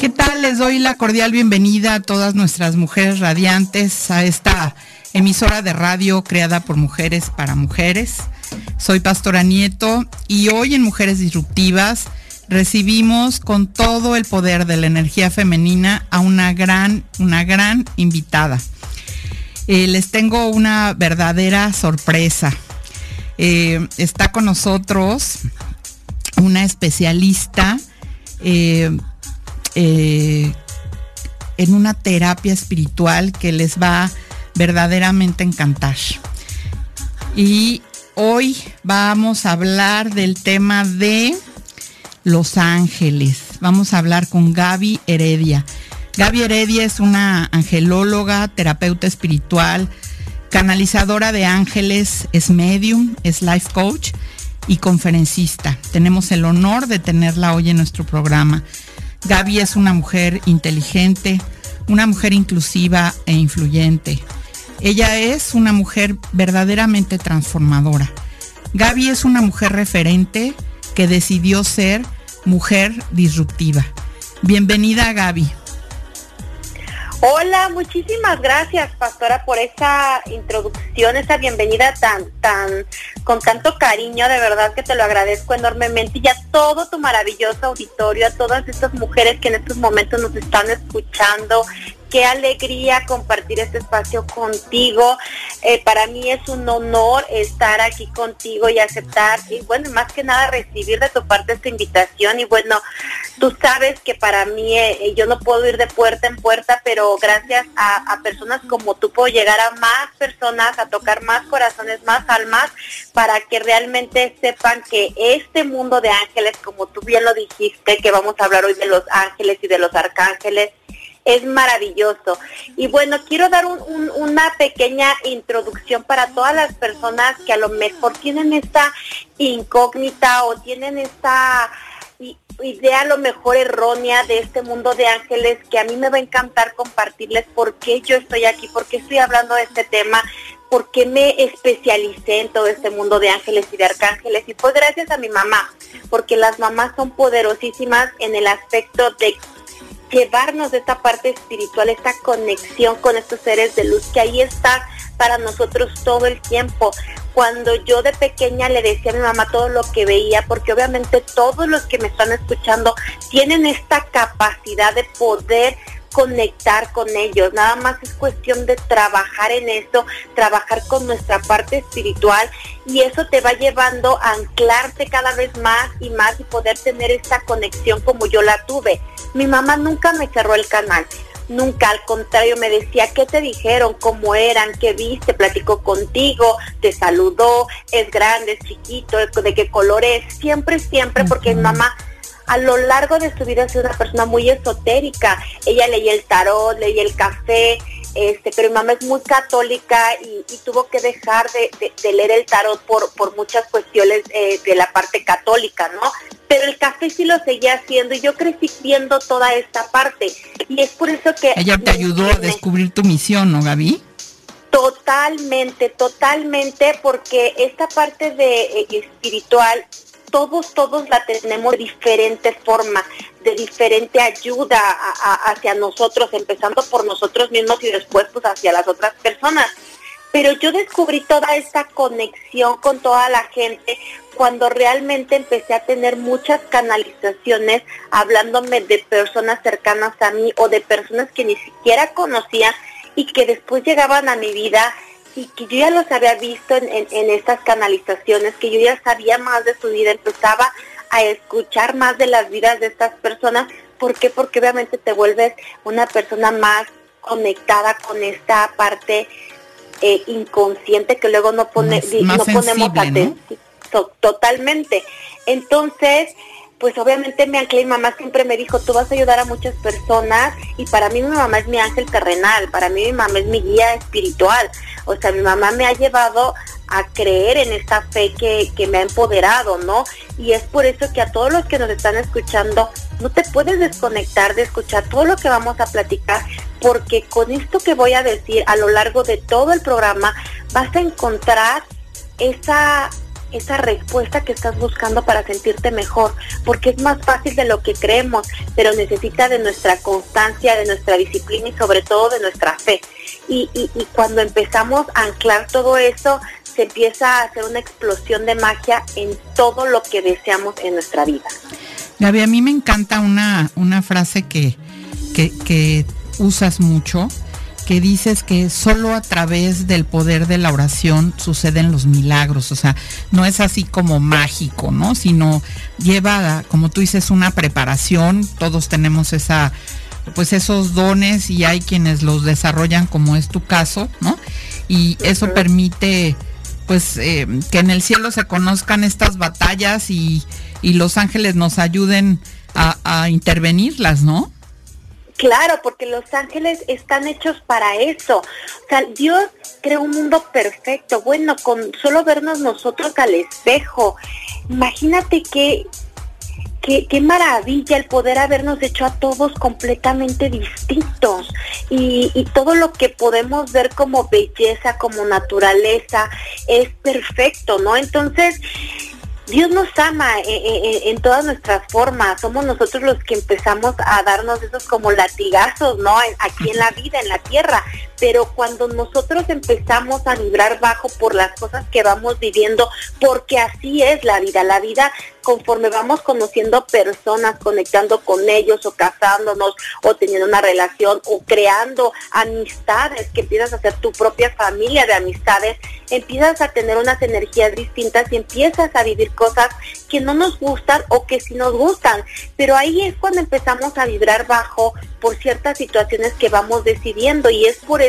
¿Qué tal? Les doy la cordial bienvenida a todas nuestras mujeres radiantes a esta emisora de radio creada por mujeres para mujeres. Soy Pastora Nieto y hoy en Mujeres Disruptivas recibimos con todo el poder de la energía femenina a una gran, una gran invitada. Eh, les tengo una verdadera sorpresa. Eh, está con nosotros una especialista eh, eh, en una terapia espiritual que les va verdaderamente encantar. Y hoy vamos a hablar del tema de los ángeles. Vamos a hablar con Gaby Heredia. Gaby Heredia es una angelóloga, terapeuta espiritual, canalizadora de ángeles, es medium, es life coach y conferencista. Tenemos el honor de tenerla hoy en nuestro programa. Gaby es una mujer inteligente, una mujer inclusiva e influyente. Ella es una mujer verdaderamente transformadora. Gaby es una mujer referente que decidió ser mujer disruptiva. Bienvenida Gaby. Hola, muchísimas gracias, pastora, por esa introducción, esa bienvenida tan, tan, con tanto cariño, de verdad que te lo agradezco enormemente y a todo tu maravilloso auditorio, a todas estas mujeres que en estos momentos nos están escuchando, qué alegría compartir este espacio contigo. Eh, para mí es un honor estar aquí contigo y aceptar, y bueno, más que nada recibir de tu parte esta invitación. Y bueno, tú sabes que para mí eh, yo no puedo ir de puerta en puerta, pero gracias a, a, personas como tú puedo llegar a más personas, a tocar más corazones, más almas, para que realmente sepan que este mundo de ángeles, como tú bien lo dijiste, que vamos a hablar hoy de los ángeles y de los arcángeles, es maravilloso. Y bueno, quiero dar una pequeña introducción para todas las personas que a lo mejor tienen esta incógnita o tienen esta idea a lo mejor errónea de este mundo de ángeles que a mí me va a encantar compartirles por qué yo estoy aquí, por qué estoy hablando de este tema, por qué me especialicé en todo este mundo de ángeles y de arcángeles. Y pues gracias a mi mamá, porque las mamás son poderosísimas en el aspecto de llevarnos de esta parte espiritual, esta conexión con estos seres de luz que ahí está para nosotros todo el tiempo. Cuando yo de pequeña le decía a mi mamá todo lo que veía, porque obviamente todos los que me están escuchando tienen esta capacidad de poder conectar con ellos, nada más es cuestión de trabajar en eso, trabajar con nuestra parte espiritual y eso te va llevando a anclarte cada vez más y más y poder tener esta conexión como yo la tuve. Mi mamá nunca me cerró el canal, nunca, al contrario, me decía qué te dijeron, cómo eran, qué viste, platicó contigo, te saludó, es grande, es chiquito, de qué color es, siempre, siempre, porque mi mamá a lo largo de su vida ha sido una persona muy esotérica. Ella leía el tarot, leía el café, este, pero mi mamá es muy católica y, tuvo que dejar de, leer el tarot por, por muchas cuestiones eh, de la parte católica, ¿no? Pero el café sí lo seguía haciendo y yo crecí viendo toda esta parte. Y es por eso que... Ella te ayudó a descubrir tu misión, ¿no, Gaby? Totalmente, totalmente, porque esta parte de eh, espiritual todos, todos la tenemos de diferente forma, de diferente ayuda hacia nosotros, empezando por nosotros mismos y después pues hacia las otras personas. Pero yo descubrí toda esta conexión con toda la gente cuando realmente empecé a tener muchas canalizaciones hablándome de personas cercanas a mí o de personas que ni siquiera conocía y que después llegaban a mi vida y que yo ya los había visto en, estas canalizaciones, que yo ya sabía más de su vida, empezaba a escuchar más de las vidas de estas personas. ¿Por qué? Porque obviamente te vuelves una persona más conectada con esta parte eh, inconsciente que luego no, pone, no ponemos atención. Totalmente. Entonces, pues obviamente mi ángel, mi mamá siempre me dijo, tú vas a ayudar a muchas personas y para mí mi mamá es mi ángel terrenal, para mí mi mamá es mi guía espiritual. O sea, mi mamá me ha llevado a creer en esta fe que, que me ha empoderado, ¿no? Y es por eso que a todos los que nos están escuchando, no te puedes desconectar de escuchar todo lo que vamos a platicar, porque con esto que voy a decir a lo largo de todo el programa, vas a encontrar esa esa respuesta que estás buscando para sentirte mejor, porque es más fácil de lo que creemos, pero necesita de nuestra constancia, de nuestra disciplina y sobre todo de nuestra fe. Y, cuando empezamos a anclar todo eso, se empieza a hacer una explosión de magia en todo lo que deseamos en nuestra vida. Gaby, a mí me encanta una, una frase que, que usas mucho, que dices que solo a través del poder de la oración suceden los milagros, o sea, no es así como mágico, ¿no? Sino lleva, como tú dices, una preparación, todos tenemos esa pues esos dones y hay quienes los desarrollan como es tu caso, ¿no? Y eso permite pues eh, que en el cielo se conozcan estas batallas y, y los ángeles nos ayuden a, a intervenirlas, ¿no? Claro, porque los ángeles están hechos para eso. O sea, Dios creó un mundo perfecto. Bueno, con solo vernos nosotros al espejo. Imagínate qué, qué, qué maravilla el poder habernos hecho a todos completamente distintos. Y, y todo lo que podemos ver como belleza, como naturaleza, es perfecto, ¿no? Entonces, Dios nos ama eh, eh, eh, en, todas nuestras formas. Somos nosotros los que empezamos a darnos esos como latigazos, ¿no? Aquí en la vida, en la tierra. Pero cuando nosotros empezamos a vibrar bajo por las cosas que vamos viviendo, porque así es la vida. La vida conforme vamos conociendo personas, conectando con ellos o casándonos o teniendo una relación o creando amistades, que empiezas a hacer tu propia familia de amistades, empiezas a tener unas energías distintas y empiezas a vivir cosas que no nos gustan o que sí nos gustan. Pero ahí es cuando empezamos a vibrar bajo por ciertas situaciones que vamos decidiendo y es por eso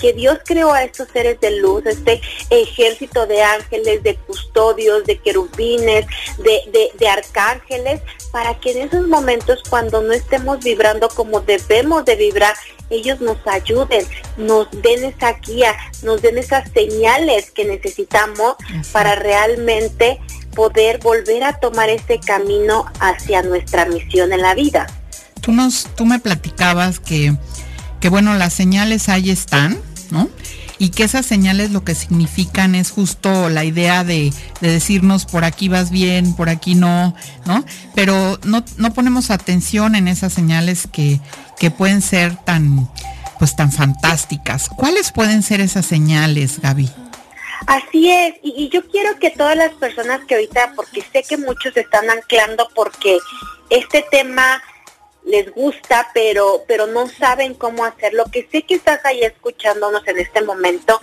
que Dios creó a estos seres de luz, este ejército de ángeles, de custodios, de querubines, de, de, arcángeles, para que en esos momentos cuando no estemos vibrando como debemos de vibrar, ellos nos ayuden, nos den esa guía, nos den esas señales que necesitamos para realmente poder volver a tomar ese camino hacia nuestra misión en la vida. Tú nos, tú me platicabas que, que bueno, las señales ahí están, ¿no? y que esas señales lo que significan es justo la idea de, decirnos por aquí vas bien, por aquí no, ¿no? Pero no, no ponemos atención en esas señales que, que pueden ser tan, pues tan fantásticas. ¿Cuáles pueden ser esas señales, Gaby? Así es, y, y, yo quiero que todas las personas que ahorita, porque sé que muchos están anclando porque este tema les gusta, pero, pero no saben cómo hacerlo, que sé que estás ahí escuchándonos en este momento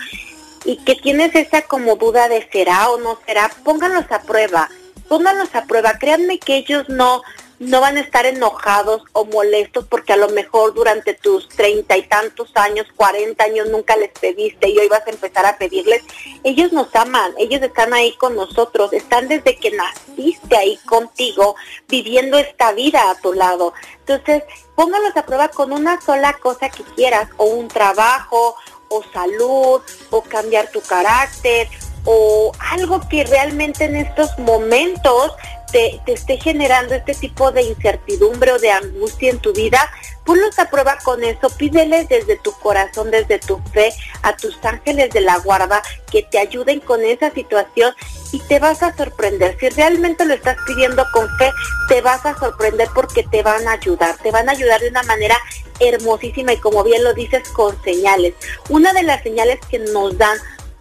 y que tienes esa como duda de será o no será, pónganlos a prueba, pónganlos a prueba, créanme que ellos no, no van a estar enojados o molestos porque a lo mejor durante tus treinta y tantos años, cuarenta años nunca les pediste y hoy vas a empezar a pedirles. Ellos nos aman, ellos están ahí con nosotros, están desde que naciste ahí contigo, viviendo esta vida a tu lado. Entonces, póngalos a prueba con una sola cosa que quieras, o un trabajo, o salud, o cambiar tu carácter, o algo que realmente en estos momentos te, esté generando este tipo de incertidumbre o de angustia en tu vida, ponlos a prueba con eso, pídeles desde tu corazón, desde tu fe, a tus ángeles de la guarda que te ayuden con esa situación y te vas a sorprender. Si realmente lo estás pidiendo con fe, te vas a sorprender porque te van a ayudar, te van a ayudar de una manera hermosísima y como bien lo dices, con señales. Una de las señales que nos dan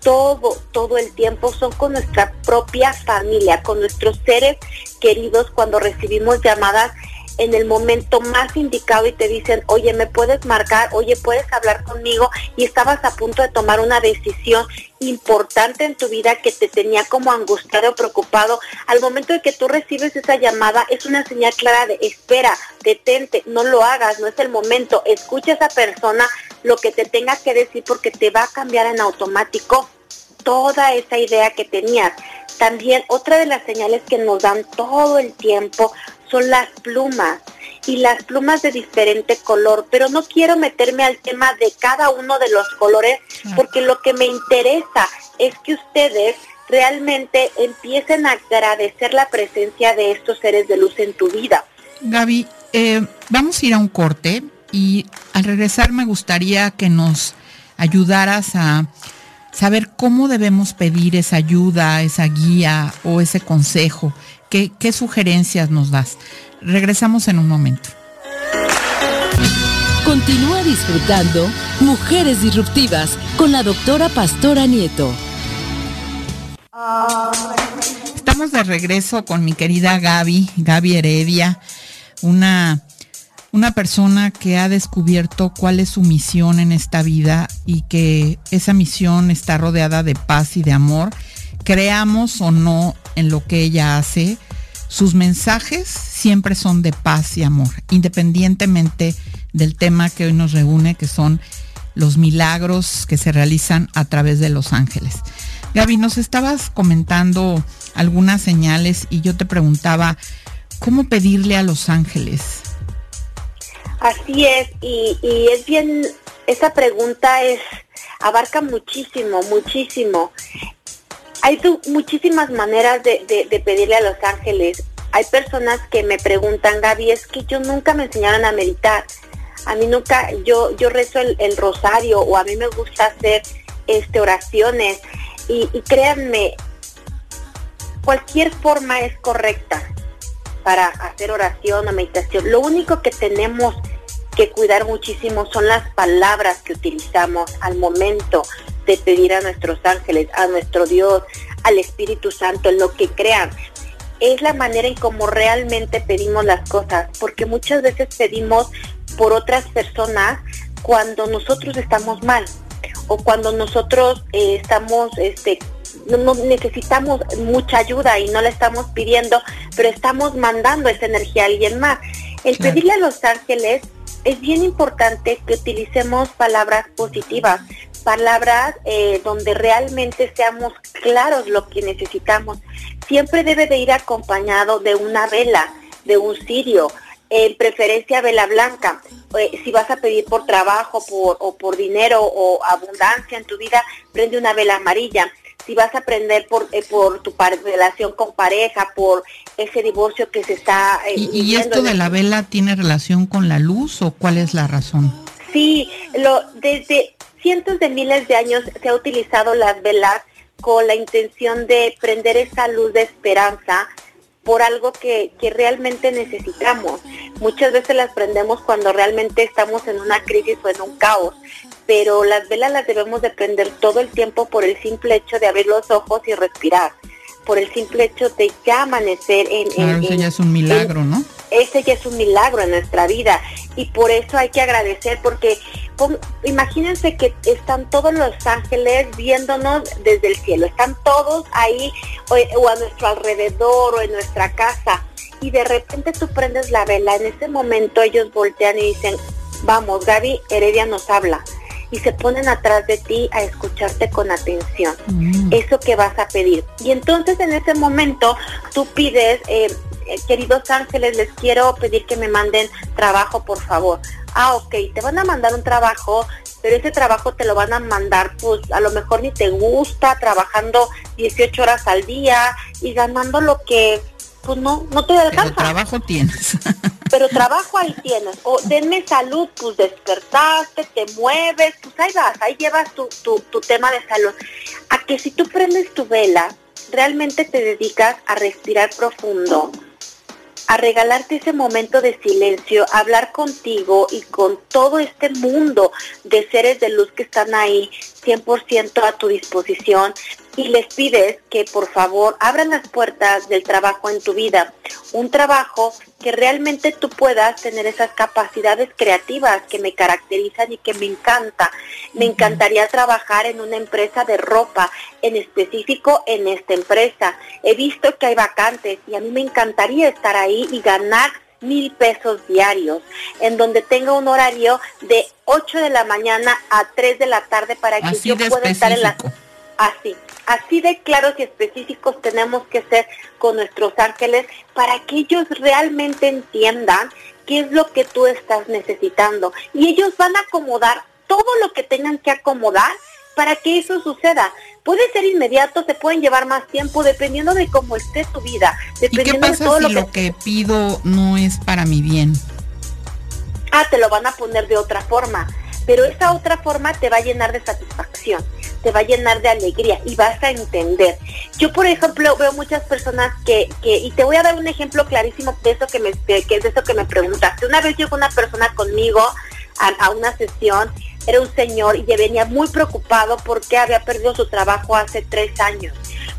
todo, todo el tiempo son con nuestra propia familia, con nuestros seres queridos cuando recibimos llamadas en el momento más indicado y te dicen, oye, me puedes marcar, oye, puedes hablar conmigo y estabas a punto de tomar una decisión importante en tu vida que te tenía como angustiado o preocupado. Al momento de que tú recibes esa llamada es una señal clara de espera, detente, no lo hagas, no es el momento, escucha a esa persona lo que te tenga que decir porque te va a cambiar en automático toda esa idea que tenías. También otra de las señales que nos dan todo el tiempo son las plumas y las plumas de diferente color, pero no quiero meterme al tema de cada uno de los colores porque lo que me interesa es que ustedes realmente empiecen a agradecer la presencia de estos seres de luz en tu vida. Gaby, eh, vamos a ir a un corte y al regresar me gustaría que nos ayudaras a saber cómo debemos pedir esa ayuda, esa guía o ese consejo. ¿Qué, qué sugerencias nos das? Regresamos en un momento. Continúa disfrutando Mujeres Disruptivas con la doctora Pastora Nieto. Estamos de regreso con mi querida Gaby, Gaby Heredia, una, una persona que ha descubierto cuál es su misión en esta vida y que esa misión está rodeada de paz y de amor. Creamos o no en lo que ella hace, sus mensajes siempre son de paz y amor, independientemente del tema que hoy nos reúne, que son los milagros que se realizan a través de los ángeles. Gaby, nos estabas comentando algunas señales y yo te preguntaba, ¿cómo pedirle a los ángeles? Así es, y, es bien, esa pregunta es, abarca muchísimo, muchísimo. Hay muchísimas maneras de, pedirle a los ángeles. Hay personas que me preguntan, Gaby, es que yo nunca me enseñaron a meditar. A mí nunca, yo, yo rezo el, el rosario o a mí me gusta hacer este, oraciones y, créanme, cualquier forma es correcta para hacer oración o meditación. Lo único que tenemos que cuidar muchísimo son las palabras que utilizamos al momento de pedir a nuestros ángeles, a nuestro Dios, al Espíritu Santo, lo que crean. Es la manera en cómo realmente pedimos las cosas, porque muchas veces pedimos por otras personas cuando nosotros estamos mal o cuando nosotros eh, estamos, este, no, necesitamos mucha ayuda y no la estamos pidiendo, pero estamos mandando esa energía a alguien más. El pedirle a los ángeles es bien importante que utilicemos palabras positivas, palabras eh, donde realmente seamos claros lo que necesitamos. Siempre debe de ir acompañado de una vela, de un cirio, en preferencia vela blanca. Eh, si vas a pedir por trabajo por, o por dinero o abundancia en tu vida, prende una vela amarilla. Si vas a aprender por, eh, por tu relación con pareja, por ese divorcio que se está... Eh, ¿Y, esto de la vela tiene relación con la luz o cuál es la razón? Sí, lo, desde cientos de miles de años se ha utilizado las velas con la intención de prender esa luz de esperanza por algo que, que, realmente necesitamos. Muchas veces las prendemos cuando realmente estamos en una crisis o en un caos, pero las velas las debemos de prender todo el tiempo por el simple hecho de abrir los ojos y respirar, por el simple hecho de ya amanecer en... Claro, ese ya es un milagro, ¿no? Ese ya es un milagro en nuestra vida y por eso hay que agradecer porque imagínense que están todos los ángeles viéndonos desde el cielo, están todos ahí o, a nuestro alrededor o en nuestra casa y de repente tú prendes la vela, en ese momento ellos voltean y dicen, vamos, Gaby Heredia nos habla y se ponen atrás de ti a escucharte con atención. Mm. Eso que vas a pedir. Y entonces en ese momento tú pides, eh, eh, queridos ángeles, les quiero pedir que me manden trabajo, por favor ah, ok, te van a mandar un trabajo, pero ese trabajo te lo van a mandar, pues a lo mejor ni te gusta, trabajando 18 horas al día y ganando lo que, pues no, no te alcanza. Pero trabajo tienes. pero trabajo ahí tienes. O denme salud, pues despertaste, te mueves, pues ahí vas, ahí llevas tu, tu, tu tema de salud. A que si tú prendes tu vela, realmente te dedicas a respirar profundo, a regalarte ese momento de silencio, hablar contigo y con todo este mundo de seres de luz que están ahí 100% a tu disposición y les pides que por favor abran las puertas del trabajo en tu vida, un trabajo que realmente tú puedas tener esas capacidades creativas que me caracterizan y que me encanta. Me encantaría trabajar en una empresa de ropa, en específico en esta empresa. He visto que hay vacantes y a mí me encantaría estar ahí y ganar mil pesos diarios, en donde tenga un horario de 8 de la mañana a 3 de la tarde para que yo pueda estar en la... Así Así de claros y específicos tenemos que ser con nuestros ángeles para que ellos realmente entiendan qué es lo que tú estás necesitando. Y ellos van a acomodar todo lo que tengan que acomodar para que eso suceda. Puede ser inmediato, se pueden llevar más tiempo, dependiendo de cómo esté tu vida. Dependiendo ¿Y qué pasa si lo que... pido no es para mi bien? Ah, te lo van a poner de otra forma, pero esa otra forma te va a llenar de satisfacción, te va a llenar de alegría y vas a entender. Yo, por ejemplo, veo muchas personas que, que y te voy a dar un ejemplo clarísimo de eso que me, que es de eso que me preguntaste. Una vez llegó una persona conmigo a, a una sesión era un señor y venía muy preocupado porque había perdido su trabajo hace tres años.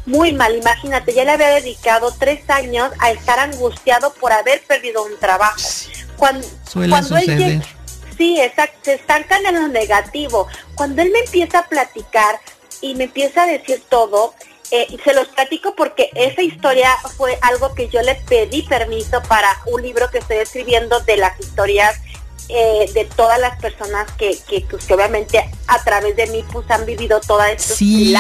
Muy mal, imagínate, ya le había dedicado tres años a estar angustiado por haber perdido un trabajo. Cuando, cuando él sí, exacto, se estancan en lo negativo. Cuando él me empieza a platicar y me empieza a decir todo, eh, se los platico porque esa historia fue algo que yo le pedí permiso para un libro que estoy escribiendo de las historias eh, de todas las personas que, que, pues, que obviamente a través de mí pues han vivido toda esto. Sí,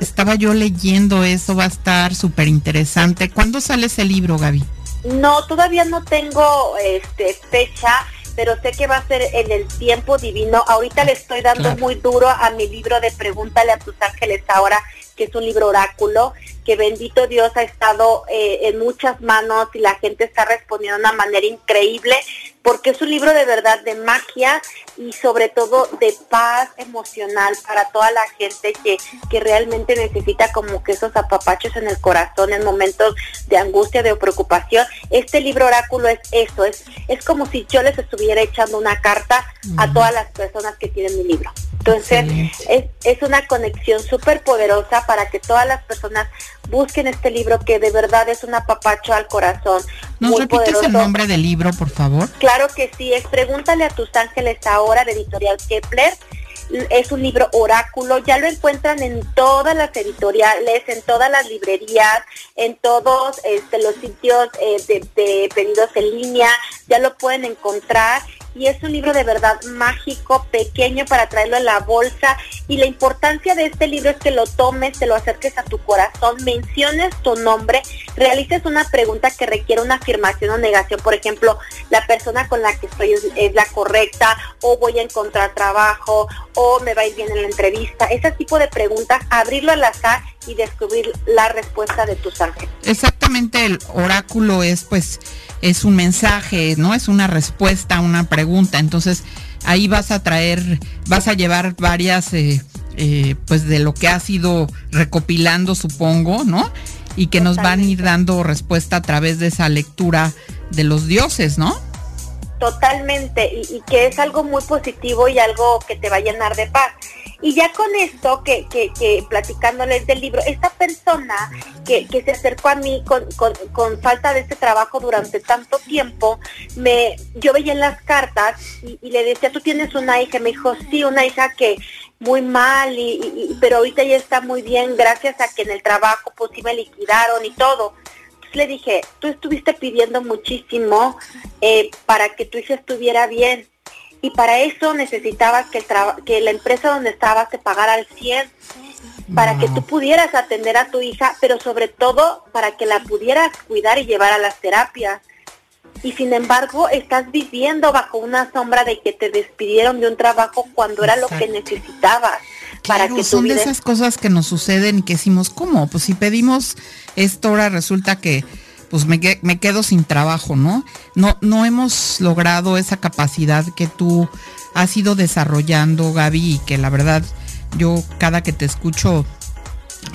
estaba yo leyendo eso, va a estar súper interesante. ¿Cuándo sale ese libro, Gaby? No, todavía no tengo este fecha, pero sé que va a ser en el tiempo divino. Ahorita le estoy dando muy duro a mi libro de Pregúntale a tus ángeles ahora, que es un libro oráculo, que bendito Dios ha estado eh, en muchas manos y la gente está respondiendo de una manera increíble porque es un libro de verdad de magia y sobre todo de paz emocional para toda la gente que, que realmente necesita como que esos apapachos en el corazón en momentos de angustia, de preocupación. Este libro oráculo es eso, es, es como si yo les estuviera echando una carta a todas las personas que tienen mi libro. Entonces, es, es una conexión súper poderosa para que todas las personas busquen este libro que de verdad es un apapacho al corazón. ¿Nos repites el nombre del libro, por favor? Claro que sí, es Pregúntale a tus ángeles ahora de Editorial Kepler. Es un libro oráculo, ya lo encuentran en todas las editoriales, en todas las librerías, en todos este, los sitios eh, de pedidos en línea, ya lo pueden encontrar y es un libro de verdad mágico, pequeño para traerlo en la bolsa. Y la importancia de este libro es que lo tomes, te lo acerques a tu corazón, menciones tu nombre, realices una pregunta que requiere una afirmación o negación, por ejemplo, la persona con la que estoy es, la correcta o voy a encontrar trabajo o me va a ir bien en la entrevista, ese tipo de preguntas, abrirlo al azar y descubrir la respuesta de tus ángeles. Exactamente, el oráculo es pues es un mensaje, ¿no? Es una respuesta a una pregunta. Entonces, ahí vas a traer, vas a llevar varias, eh, eh, pues de lo que has ido recopilando, supongo, ¿no? Y que nos van a ir dando respuesta a través de esa lectura de los dioses, ¿no? Totalmente, y, y que es algo muy positivo y algo que te va a llenar de paz. Y ya con esto, que, que, que platicándoles del libro, esta persona que, se acercó a mí con, con, falta de este trabajo durante tanto tiempo, me, yo veía en las cartas y, le decía, tú tienes una hija, me dijo, sí, una hija que muy mal, y, pero ahorita ya está muy bien gracias a que en el trabajo pues sí me liquidaron y todo le dije, tú estuviste pidiendo muchísimo eh, para que tu hija estuviera bien y para eso necesitabas que, que la empresa donde estabas te pagara al 100 para que tú pudieras atender a tu hija, pero sobre todo para que la pudieras cuidar y llevar a las terapias. Y sin embargo, estás viviendo bajo una sombra de que te despidieron de un trabajo cuando era lo que necesitabas. para que son de esas cosas que nos suceden y que decimos, ¿cómo? Pues si pedimos esto, ahora resulta que pues me, me, quedo sin trabajo, ¿no? ¿no? No hemos logrado esa capacidad que tú has ido desarrollando, Gaby, y que la verdad yo cada que te escucho,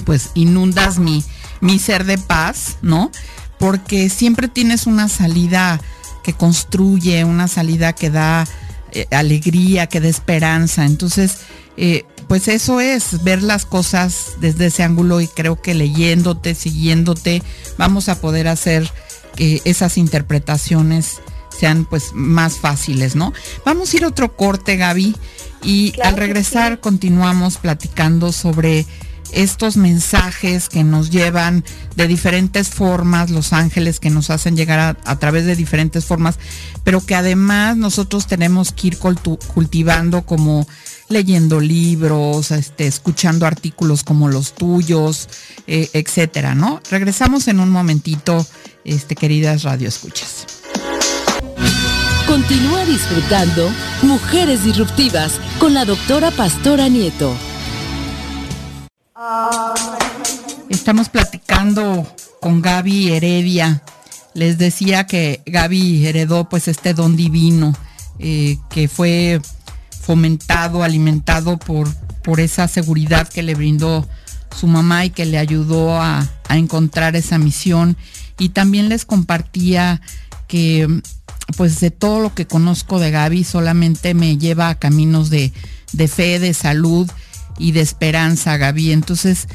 pues inundas mi, mi ser de paz, ¿no? Porque siempre tienes una salida que construye, una salida que da eh, alegría, que da esperanza. Entonces, eh, pues eso es ver las cosas desde ese ángulo y creo que leyéndote, siguiéndote, vamos a poder hacer que esas interpretaciones sean pues más fáciles, ¿no? Vamos a ir a otro corte, Gaby, y al regresar continuamos platicando sobre estos mensajes que nos llevan de diferentes formas, los ángeles que nos hacen llegar a, a través de diferentes formas, pero que además nosotros tenemos que ir cultivando como leyendo libros, este, escuchando artículos como los tuyos, eh, etcétera, ¿no? Regresamos en un momentito, este, queridas radioescuchas. Continúa disfrutando Mujeres Disruptivas con la doctora Pastora Nieto. Estamos platicando con Gaby Heredia. Les decía que Gaby heredó pues este don divino eh, que fue fomentado, alimentado por, por esa seguridad que le brindó su mamá y que le ayudó a, encontrar esa misión. Y también les compartía que pues de todo lo que conozco de Gaby solamente me lleva a caminos de, de fe, de salud y de esperanza, Gaby. Entonces,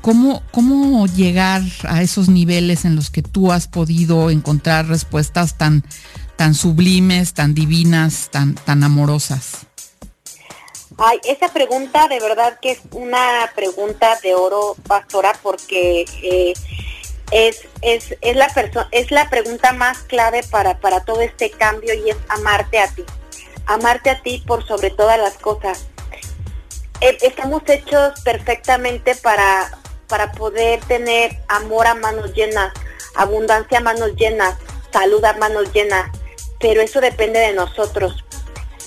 ¿cómo, ¿cómo llegar a esos niveles en los que tú has podido encontrar respuestas tan, tan sublimes, tan divinas, tan, tan amorosas? Ay, esa pregunta de verdad que es una pregunta de oro, pastora, porque eh, es, es, es, la es la pregunta más clave para, para todo este cambio y es amarte a ti. Amarte a ti por sobre todas las cosas. Eh, estamos hechos perfectamente para, para poder tener amor a manos llenas, abundancia a manos llenas, salud a manos llenas, pero eso depende de nosotros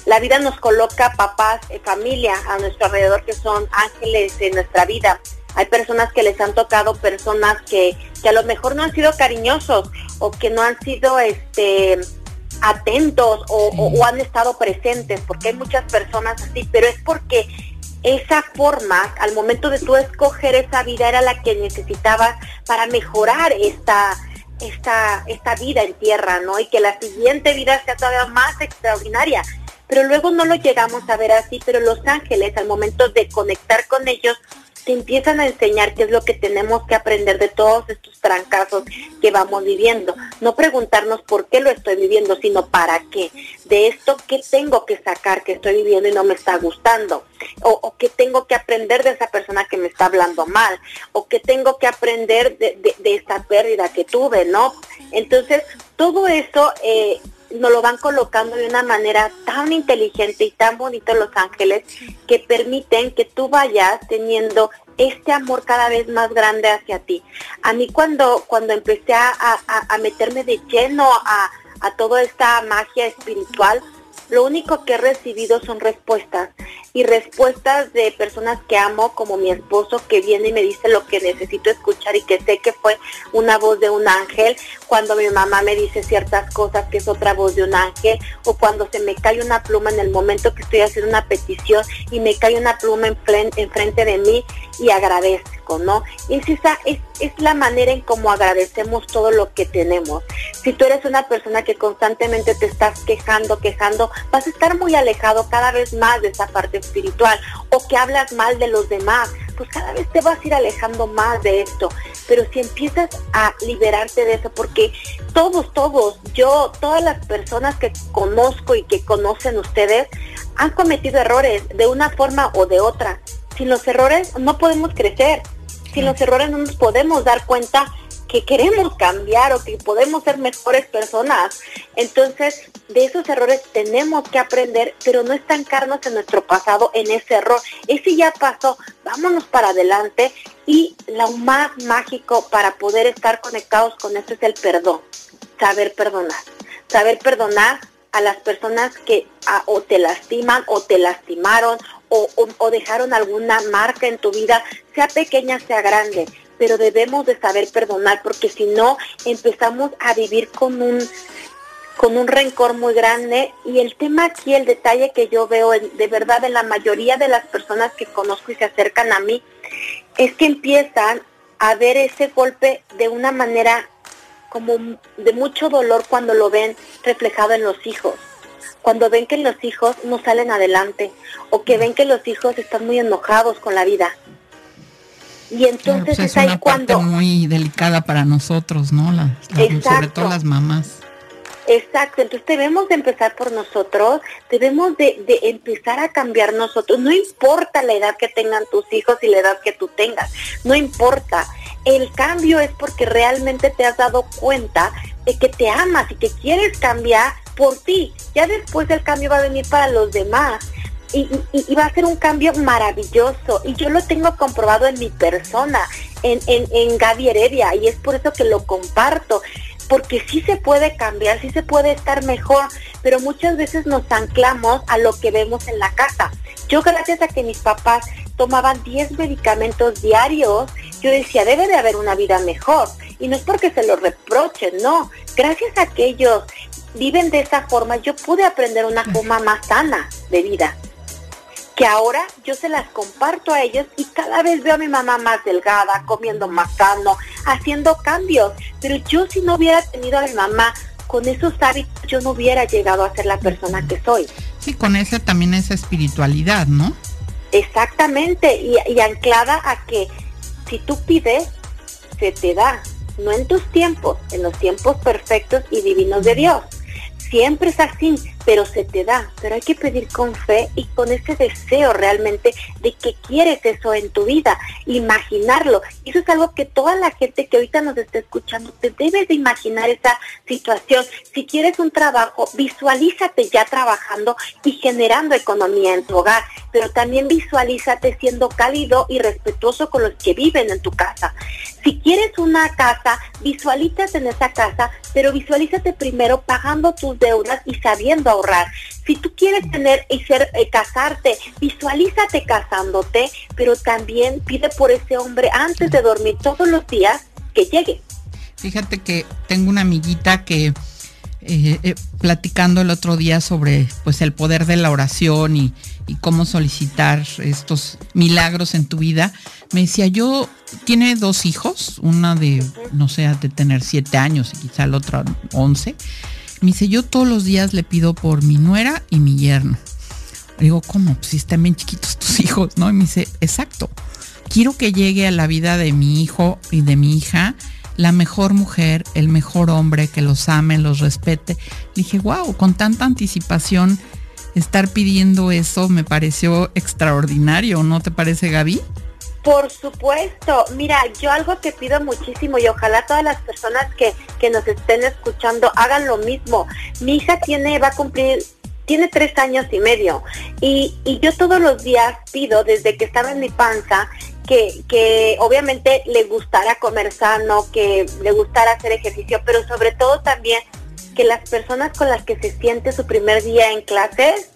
la vida nos coloca papás, eh, familia a nuestro alrededor que son ángeles en nuestra vida. Hay personas que les han tocado personas que, a lo mejor no han sido cariñosos o que no han sido este atentos o, o, han estado presentes, porque hay muchas personas así, pero es porque esa forma, al momento de tú escoger esa vida, era la que necesitabas para mejorar esta, esta, esta vida en tierra, ¿no? Y que la siguiente vida sea todavía más extraordinaria pero luego no lo llegamos a ver así, pero los ángeles al momento de conectar con ellos te empiezan a enseñar qué es lo que tenemos que aprender de todos estos trancazos que vamos viviendo. No preguntarnos por qué lo estoy viviendo, sino para qué. De esto, ¿qué tengo que sacar que estoy viviendo y no me está gustando? O, qué tengo que aprender de esa persona que me está hablando mal. O qué tengo que aprender de, de, esta pérdida que tuve, ¿no? Entonces, todo eso... Eh, nos lo van colocando de una manera tan inteligente y tan bonito Los Ángeles que permiten que tú vayas teniendo este amor cada vez más grande hacia ti. A mí cuando, cuando empecé a, a meterme de lleno a, a toda esta magia espiritual, lo único que he recibido son respuestas y respuestas de personas que amo, como mi esposo, que viene y me dice lo que necesito escuchar y que sé que fue una voz de un ángel, cuando mi mamá me dice ciertas cosas que es otra voz de un ángel, o cuando se me cae una pluma en el momento que estoy haciendo una petición y me cae una pluma enfrente de mí y agradezco, ¿no? Es esa, es, es la manera en cómo agradecemos todo lo que tenemos. Si tú eres una persona que constantemente te estás quejando, quejando, vas a estar muy alejado cada vez más de esa parte espiritual o que hablas mal de los demás, pues cada vez te vas a ir alejando más de esto. Pero si empiezas a liberarte de eso, porque todos, todos, yo, todas las personas que conozco y que conocen ustedes, han cometido errores de una forma o de otra. Sin los errores no podemos crecer. Sin los errores no nos podemos dar cuenta que queremos cambiar o que podemos ser mejores personas. Entonces, de esos errores tenemos que aprender, pero no estancarnos en nuestro pasado, en ese error. Ese ya pasó, vámonos para adelante y lo más mágico para poder estar conectados con esto es el perdón, saber perdonar, saber perdonar a las personas que o te lastiman o te lastimaron o, o dejaron alguna marca en tu vida, sea pequeña, sea grande pero debemos de saber perdonar porque si no empezamos a vivir con un con un rencor muy grande. Y el tema aquí, el detalle que yo veo de verdad en la mayoría de las personas que conozco y se acercan a mí, es que empiezan a ver ese golpe de una manera como de mucho dolor cuando lo ven reflejado en los hijos, cuando ven que los hijos no salen adelante o que ven que los hijos están muy enojados con la vida y entonces pues es, ahí cuando... muy delicada para nosotros, ¿no? sobre todo las mamás. Exacto, entonces debemos de empezar por nosotros, debemos de, de, empezar a cambiar nosotros, no importa la edad que tengan tus hijos y la edad que tú tengas, no importa, el cambio es porque realmente te has dado cuenta de que te amas y que quieres cambiar por ti, ya después el cambio va a venir para los demás, y, y, va a ser un cambio maravilloso. Y yo lo tengo comprobado en mi persona, en, en, en Gaby Heredia, y es por eso que lo comparto porque sí se puede cambiar, sí se puede estar mejor, pero muchas veces nos anclamos a lo que vemos en la casa. Yo gracias a que mis papás tomaban 10 medicamentos diarios, yo decía, debe de haber una vida mejor. Y no es porque se lo reprochen, no. Gracias a que ellos viven de esa forma, yo pude aprender una forma más sana de vida que ahora yo se las comparto a ellos y cada vez veo a mi mamá más delgada, comiendo más sano, haciendo cambios. Pero yo si no hubiera tenido a mi mamá con esos hábitos, yo no hubiera llegado a ser la persona que soy. Sí, con esa también esa espiritualidad, ¿no? Exactamente, y, y anclada a que si tú pides, se te da, no en tus tiempos, en los tiempos perfectos y divinos de Dios. Siempre es así, pero se te da. Pero hay que pedir con fe y con ese deseo realmente de que quieres eso en tu vida, imaginarlo. Y eso es algo que toda la gente que ahorita nos está escuchando, te debes de imaginar esa situación. Si quieres un trabajo, visualízate ya trabajando y generando economía en tu hogar, pero también visualízate siendo cálido y respetuoso con los que viven en tu casa. Si quieres una casa, visualízate en esa casa, pero visualízate primero pagando tus deudas y sabiendo Si tú quieres tener y ser eh, casarte, visualízate casándote, pero también pide por ese hombre antes de dormir todos los días que llegue. Fíjate que tengo una amiguita que eh, eh, platicando el otro día sobre pues el poder de la oración y, y, cómo solicitar estos milagros en tu vida, me decía, yo tiene dos hijos, una de, no sé, de tener siete años y quizá la otra once. Me dice, yo todos los días le pido por mi nuera y mi yerno. Le digo, ¿cómo? Pues si están bien chiquitos tus hijos, ¿no? Y me dice, exacto. Quiero que llegue a la vida de mi hijo y de mi hija la mejor mujer, el mejor hombre que los ame, los respete. Le dije, wow, con tanta anticipación, estar pidiendo eso me pareció extraordinario, ¿no te parece, Gaby? Por supuesto, mira, yo algo que pido muchísimo y ojalá todas las personas que, que nos estén escuchando hagan lo mismo. Mi hija tiene, va a cumplir tiene tres años y medio. Y, y, yo todos los días pido desde que estaba en mi panza que, que obviamente le gustara comer sano, que le gustara hacer ejercicio, pero sobre todo también que las personas con las que se siente su primer día en clases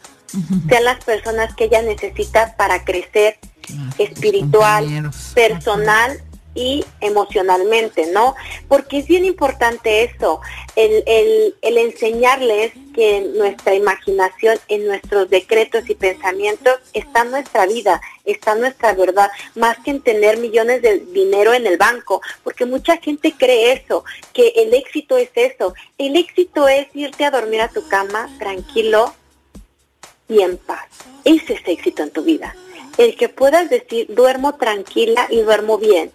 sean las personas que ella necesita para crecer espiritual, personal y emocionalmente, ¿no? Porque es bien importante eso, el, el, el, enseñarles que en nuestra imaginación, en nuestros decretos y pensamientos está nuestra vida, está nuestra verdad, más que en tener millones de dinero en el banco, porque mucha gente cree eso, que el éxito es eso. El éxito es irte a dormir a tu cama tranquilo y en paz. Ese es éxito en tu vida el que puedas decir duermo tranquila y duermo bien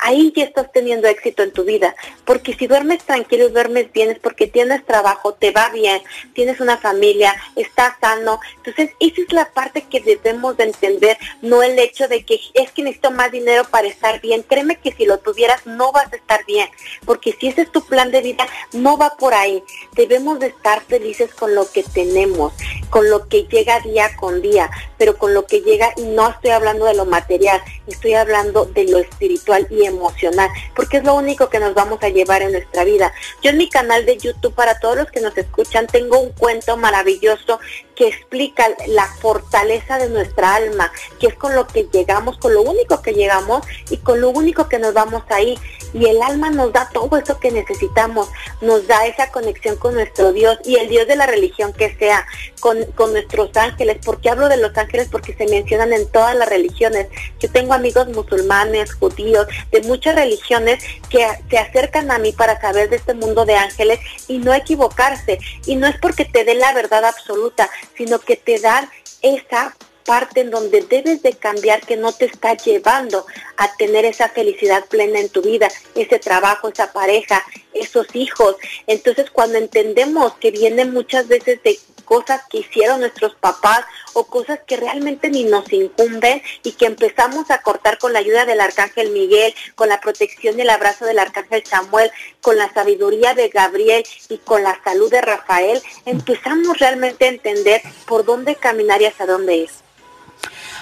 ahí ya estás teniendo éxito en tu vida. Porque si duermes tranquilo y duermes bien es porque tienes trabajo, te va bien, tienes una familia, estás sano. Entonces, esa es la parte que debemos de entender, no el hecho de que es que necesito más dinero para estar bien. Créeme que si lo tuvieras no vas a estar bien, porque si ese es tu plan de vida, no va por ahí. Debemos de estar felices con lo que tenemos, con lo que llega día con día, pero con lo que llega, y no estoy hablando de lo material, estoy hablando de lo espiritual y emocional, porque es lo único que nos vamos a llevar en nuestra vida. Yo en mi canal de YouTube, para todos los que nos escuchan, tengo un cuento maravilloso que explica la fortaleza de nuestra alma, que es con lo que llegamos, con lo único que llegamos y con lo único que nos vamos ahí. Y el alma nos da todo eso que necesitamos, nos da esa conexión con nuestro Dios y el Dios de la religión que sea, con, con nuestros ángeles. porque hablo de los ángeles? Porque se mencionan en todas las religiones. Yo tengo amigos musulmanes, judíos, de muchas religiones que se acercan a mí para saber de este mundo de ángeles y no equivocarse. Y no es porque te dé la verdad absoluta, sino que te dan esa parte en donde debes de cambiar que no te está llevando a tener esa felicidad plena en tu vida, ese trabajo, esa pareja, esos hijos. Entonces cuando entendemos que vienen muchas veces de cosas que hicieron nuestros papás o cosas que realmente ni nos incumben y que empezamos a cortar con la ayuda del arcángel Miguel, con la protección y el abrazo del arcángel Samuel, con la sabiduría de Gabriel y con la salud de Rafael, empezamos realmente a entender por dónde caminar y hacia dónde es.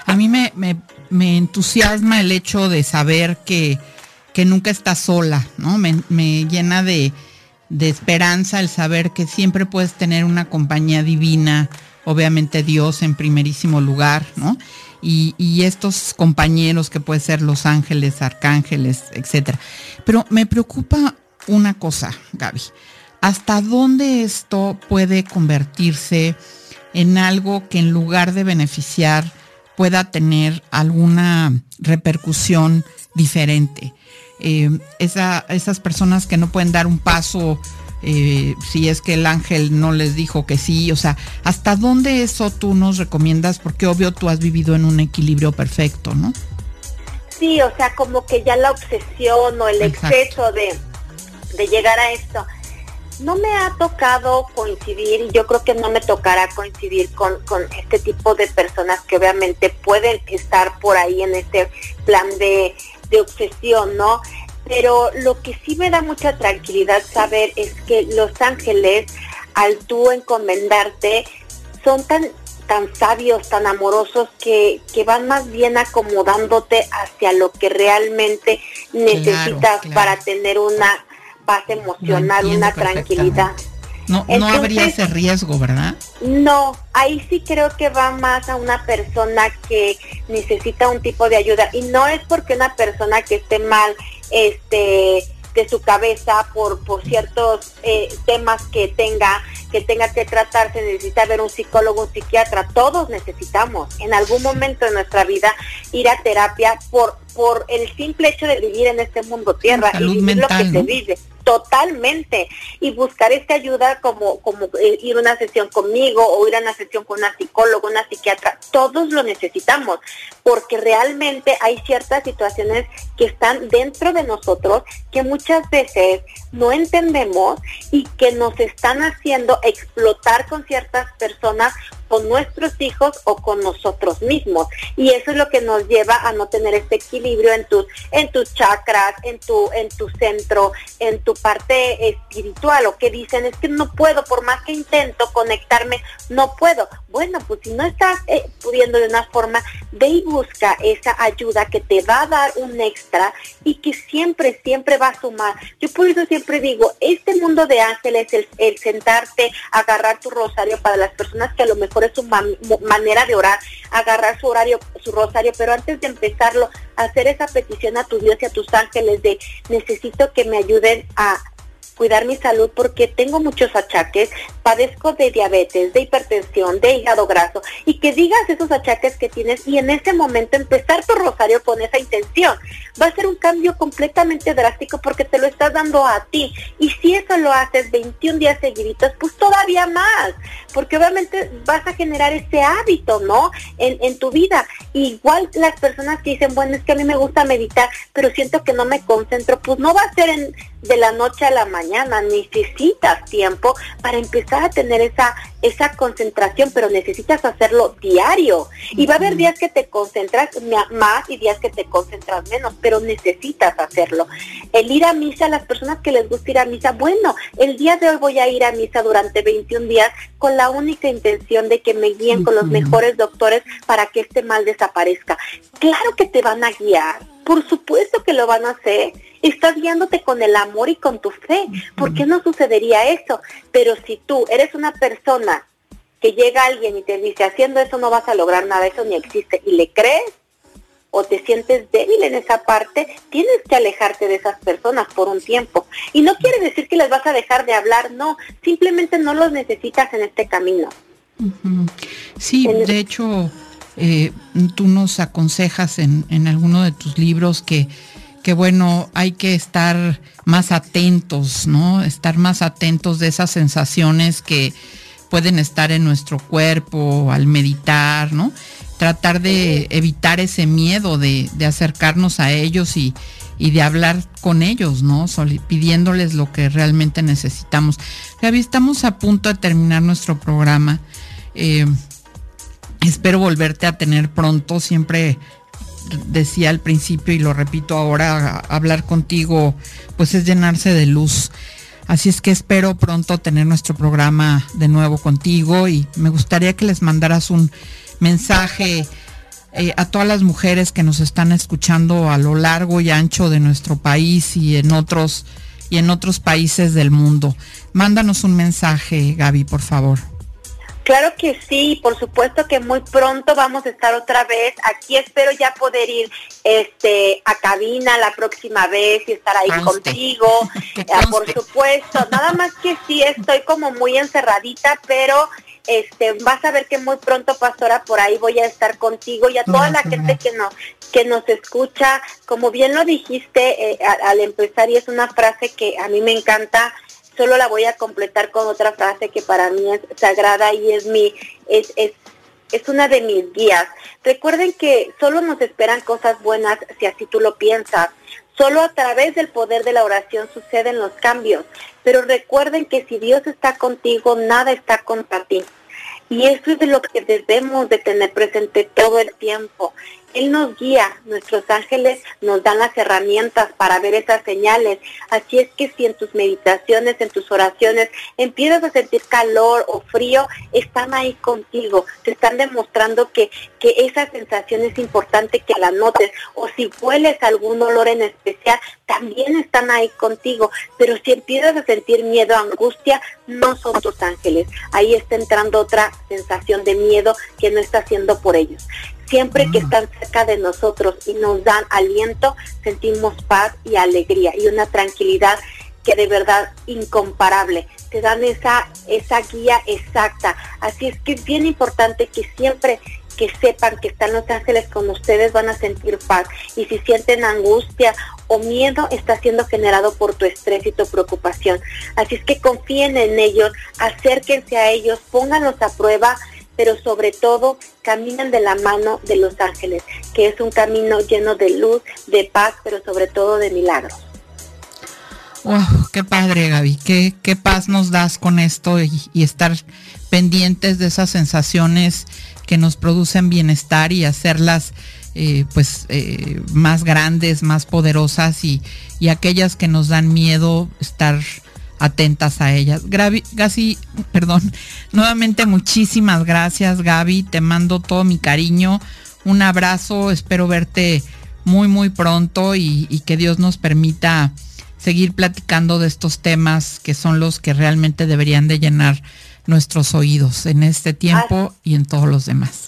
A mí me, me, entusiasma el hecho de saber que, que nunca estás sola, ¿no? me llena de, de esperanza el saber que siempre puedes tener una compañía divina, obviamente Dios en primerísimo lugar, ¿no? Y, estos compañeros que pueden ser los ángeles, arcángeles, etcétera. Pero me preocupa una cosa, Gaby. ¿Hasta dónde esto puede convertirse en algo que en lugar de beneficiar pueda tener alguna repercusión diferente? Eh, esas personas que no pueden dar un paso eh, si es que el ángel no les dijo que sí, o sea, ¿hasta dónde eso tú nos recomiendas? Porque obvio tú has vivido en un equilibrio perfecto, ¿no? Sí, o sea, como que ya la obsesión o el exceso de, de llegar a esto. No me ha tocado coincidir y yo creo que no me tocará coincidir con, con este tipo de personas que obviamente pueden estar por ahí en este plan de de obsesión, ¿no? Pero lo que sí me da mucha tranquilidad saber es que los ángeles, al tú encomendarte, son tan tan sabios, tan amorosos, que, que van más bien acomodándote hacia lo que realmente necesitas para tener una paz emocional, una tranquilidad. No, no habría ese riesgo, ¿verdad? No, ahí sí creo que va más a una persona que necesita un tipo de ayuda y no es porque una persona que esté mal, este de su cabeza por, por ciertos eh, temas que tenga que tenga que tratarse, necesita ver un psicólogo, un psiquiatra, todos necesitamos en algún momento de nuestra vida ir a terapia por por el simple hecho de vivir en este mundo tierra y vivir lo que se vive totalmente. Y buscar esta ayuda como, como eh, ir a una sesión conmigo o ir a una sesión con una psicóloga, una psiquiatra, todos lo necesitamos porque realmente hay ciertas situaciones que están dentro de nosotros que muchas veces no entendemos y que nos están haciendo explotar con ciertas personas con nuestros hijos o con nosotros mismos. Y eso es lo que nos lleva a no tener este equilibrio en tus, en tus chakras, en tu, en tu centro, en tu parte espiritual, o que dicen es que no puedo, por más que intento conectarme, no puedo. Bueno, pues si no estás eh, pudiendo de una forma, ve y busca esa ayuda que te va a dar un y que siempre, siempre va a sumar. Yo por eso siempre digo, este mundo de ángeles, el, el sentarte, agarrar tu rosario para las personas que a lo mejor es su manera de orar, agarrar su horario, su rosario, pero antes de empezarlo, hacer esa petición a tu Dios y a tus ángeles de necesito que me ayuden a cuidar mi salud porque tengo muchos achaques, padezco de diabetes, de hipertensión, de hígado graso, y que digas esos achaques que tienes y en ese momento empezar tu rosario con esa intención. Va a ser un cambio completamente drástico porque te lo estás dando a ti. Y si eso lo haces 21 días seguiditos, pues todavía más, porque obviamente vas a generar ese hábito, ¿no? En, en tu vida. Igual las personas que dicen, bueno, es que a mí me gusta meditar, pero siento que no me concentro, pues no va a ser en, de la noche a la mañana, necesitas tiempo para empezar a tener esa esa concentración, pero necesitas hacerlo diario. Y va a haber días que te concentras más y días que te concentras menos, pero necesitas hacerlo. El ir a misa, las personas que les gusta ir a misa, bueno, el día de hoy voy a ir a misa durante 21 días con la única intención de que me guíen con los mejores doctores para que este mal desaparezca. Claro que te van a guiar, por supuesto que lo van a hacer estás guiándote con el amor y con tu fe. ¿Por qué no sucedería eso? Pero si tú eres una persona que llega alguien y te dice, haciendo eso no vas a lograr nada, eso ni existe, y le crees, o te sientes débil en esa parte, tienes que alejarte de esas personas por un tiempo. Y no quiere decir que les vas a dejar de hablar, no, simplemente no los necesitas en este camino. Sí, de hecho, eh, tú nos aconsejas en, en alguno de tus libros que que bueno, hay que estar más atentos, ¿no? Estar más atentos de esas sensaciones que pueden estar en nuestro cuerpo al meditar, ¿no? Tratar de evitar ese miedo de, acercarnos a ellos y, de hablar con ellos, ¿no? pidiéndoles lo que realmente necesitamos. Gaby, estamos a punto de terminar nuestro programa. Eh, espero volverte a tener pronto. Siempre decía al principio y lo repito ahora, hablar contigo pues es llenarse de luz. Así es que espero pronto tener nuestro programa de nuevo contigo y me gustaría que les mandaras un mensaje eh, a todas las mujeres que nos están escuchando a lo largo y ancho de nuestro país y en otros y en otros países del mundo. Mándanos un mensaje, Gaby, por favor. Claro que sí, por supuesto que muy pronto vamos a estar otra vez. Aquí espero ya poder ir este a cabina la próxima vez y estar ahí contigo. Ah, por supuesto, nada más que sí estoy como muy encerradita, pero este vas a ver que muy pronto, pastora, por ahí voy a estar contigo y a toda la gente que nos que nos escucha, como bien lo dijiste eh, al empezar y es una frase que a mí me encanta solo la voy a completar con otra frase que para mí es sagrada y es mi, es, es, es una de mis guías. Recuerden que solo nos esperan cosas buenas si así tú lo piensas. Solo a través del poder de la oración suceden los cambios. Pero recuerden que si Dios está contigo, nada está contra ti. Y eso es de lo que debemos de tener presente todo el tiempo. Él nos guía, nuestros ángeles nos dan las herramientas para ver esas señales. Así es que si en tus meditaciones, en tus oraciones, empiezas a sentir calor o frío, están ahí contigo. Te están demostrando que, que esa sensación es importante que la notes. O si hueles algún olor en especial, también están ahí contigo. Pero si empiezas a sentir miedo, angustia, no son tus ángeles. Ahí está entrando otra sensación de miedo que no está haciendo por ellos. Siempre que mm. están cerca de nosotros y nos dan aliento, sentimos paz y alegría y una tranquilidad que de verdad incomparable. Te dan esa, esa guía exacta. Así es que es bien importante que siempre que sepan que están los ángeles con ustedes van a sentir paz. Y si sienten angustia o miedo, está siendo generado por tu estrés y tu preocupación. Así es que confíen en ellos, acérquense a ellos, pónganlos a prueba pero sobre todo caminan de la mano de los ángeles, que es un camino lleno de luz, de paz, pero sobre todo de milagros. Wow, qué padre Gaby, qué, qué paz nos das con esto y, estar pendientes de esas sensaciones que nos producen bienestar y hacerlas eh, pues eh, más grandes, más poderosas y, y aquellas que nos dan miedo estar atentas a ellas. Gaby, perdón, nuevamente muchísimas gracias Gaby, te mando todo mi cariño, un abrazo, espero verte muy muy pronto y, que Dios nos permita seguir platicando de estos temas que son los que realmente deberían de llenar nuestros oídos en este tiempo y en todos los demás.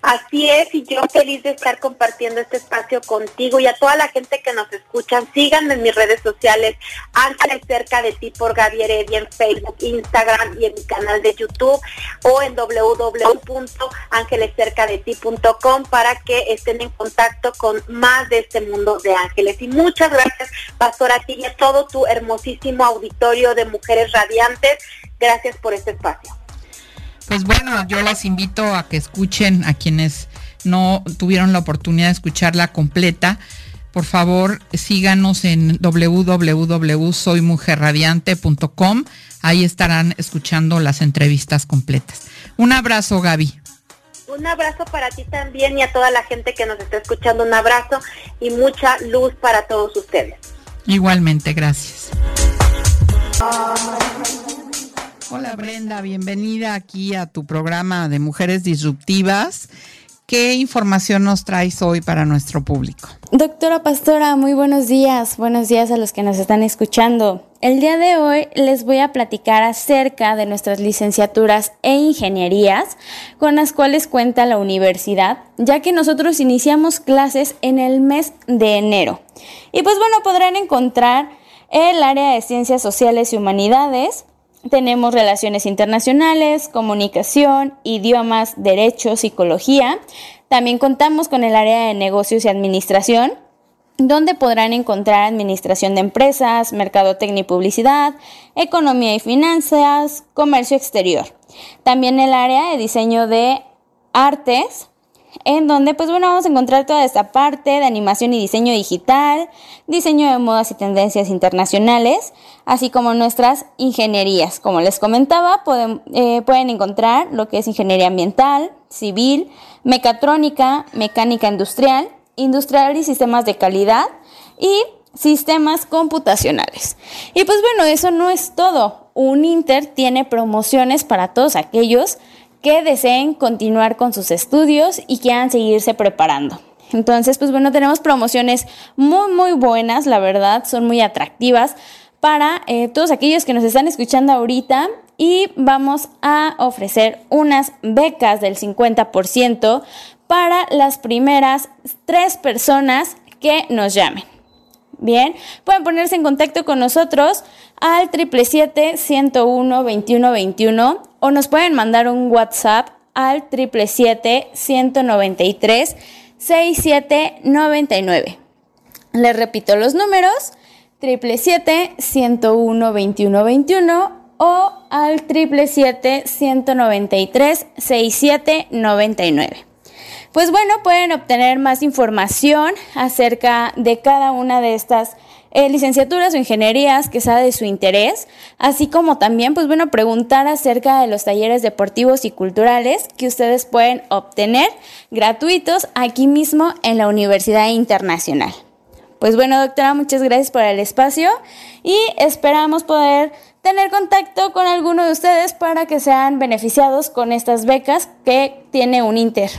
Así es, y yo feliz de estar compartiendo este espacio contigo y a toda la gente que nos escuchan. Síganme en mis redes sociales, Ángeles Cerca de ti por Gaby Heredia en Facebook, Instagram y en mi canal de YouTube o en www.ángelescercadeti.com para que estén en contacto con más de este mundo de ángeles. Y muchas gracias, Pastora, a ti y a todo tu hermosísimo auditorio de mujeres radiantes. Gracias por este espacio. Pues bueno, yo las invito a que escuchen a quienes no tuvieron la oportunidad de escucharla completa. Por favor, síganos en www.soymujerradiante.com. Ahí estarán escuchando las entrevistas completas. Un abrazo, Gaby. Un abrazo para ti también y a toda la gente que nos está escuchando. Un abrazo y mucha luz para todos ustedes. Igualmente, gracias. Hola Brenda, bienvenida aquí a tu programa de Mujeres Disruptivas. ¿Qué información nos traes hoy para nuestro público? Doctora Pastora, muy buenos días. Buenos días a los que nos están escuchando. El día de hoy les voy a platicar acerca de nuestras licenciaturas e ingenierías con las cuales cuenta la universidad, ya que nosotros iniciamos clases en el mes de enero. Y pues bueno, podrán encontrar el área de ciencias sociales y humanidades, tenemos relaciones internacionales, comunicación, idiomas, derecho, psicología. También contamos con el área de negocios y administración, donde podrán encontrar administración de empresas, mercadotecnia y publicidad, economía y finanzas, comercio exterior. También el área de diseño de artes, en donde pues bueno vamos a encontrar toda esta parte de animación y diseño digital, diseño de modas y tendencias internacionales, así como nuestras ingenierías. Como les comentaba, pueden, eh, pueden encontrar lo que es ingeniería ambiental, civil, mecatrónica, mecánica industrial, industrial y sistemas de calidad y sistemas computacionales. Y pues bueno, eso no es todo. Un Inter tiene promociones para todos aquellos que deseen continuar con sus estudios y quieran seguirse preparando. Entonces, pues bueno, tenemos promociones muy, muy buenas, la verdad, son muy atractivas para eh, todos aquellos que nos están escuchando ahorita y vamos a ofrecer unas becas del 50% para las primeras tres personas que nos llamen. Bien, pueden ponerse en contacto con nosotros al 777-101-2121 o nos pueden mandar un WhatsApp al 777-193-6799. Les repito los números, 777-101-2121 o al 777-193-6799. Pues bueno, pueden obtener más información acerca de cada una de estas eh, licenciaturas o ingenierías que sea de su interés, así como también, pues bueno, preguntar acerca de los talleres deportivos y culturales que ustedes pueden obtener gratuitos aquí mismo en la Universidad Internacional. Pues bueno, doctora, muchas gracias por el espacio y esperamos poder tener contacto con alguno de ustedes para que sean beneficiados con estas becas que tiene un Inter.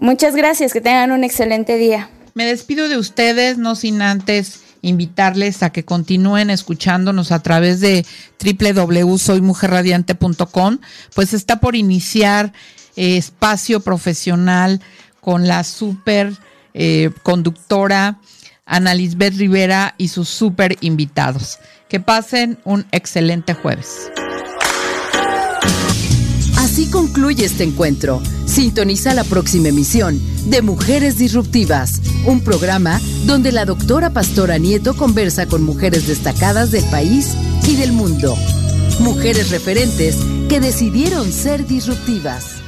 Muchas gracias, que tengan un excelente día. Me despido de ustedes, no sin antes invitarles a que continúen escuchándonos a través de www.soymujerradiante.com, pues está por iniciar eh, espacio profesional con la super eh, conductora Ana Lisbeth Rivera y sus super invitados. Que pasen un excelente jueves. Así concluye este encuentro. Sintoniza la próxima emisión de Mujeres Disruptivas, un programa donde la doctora Pastora Nieto conversa con mujeres destacadas del país y del mundo. Mujeres referentes que decidieron ser disruptivas.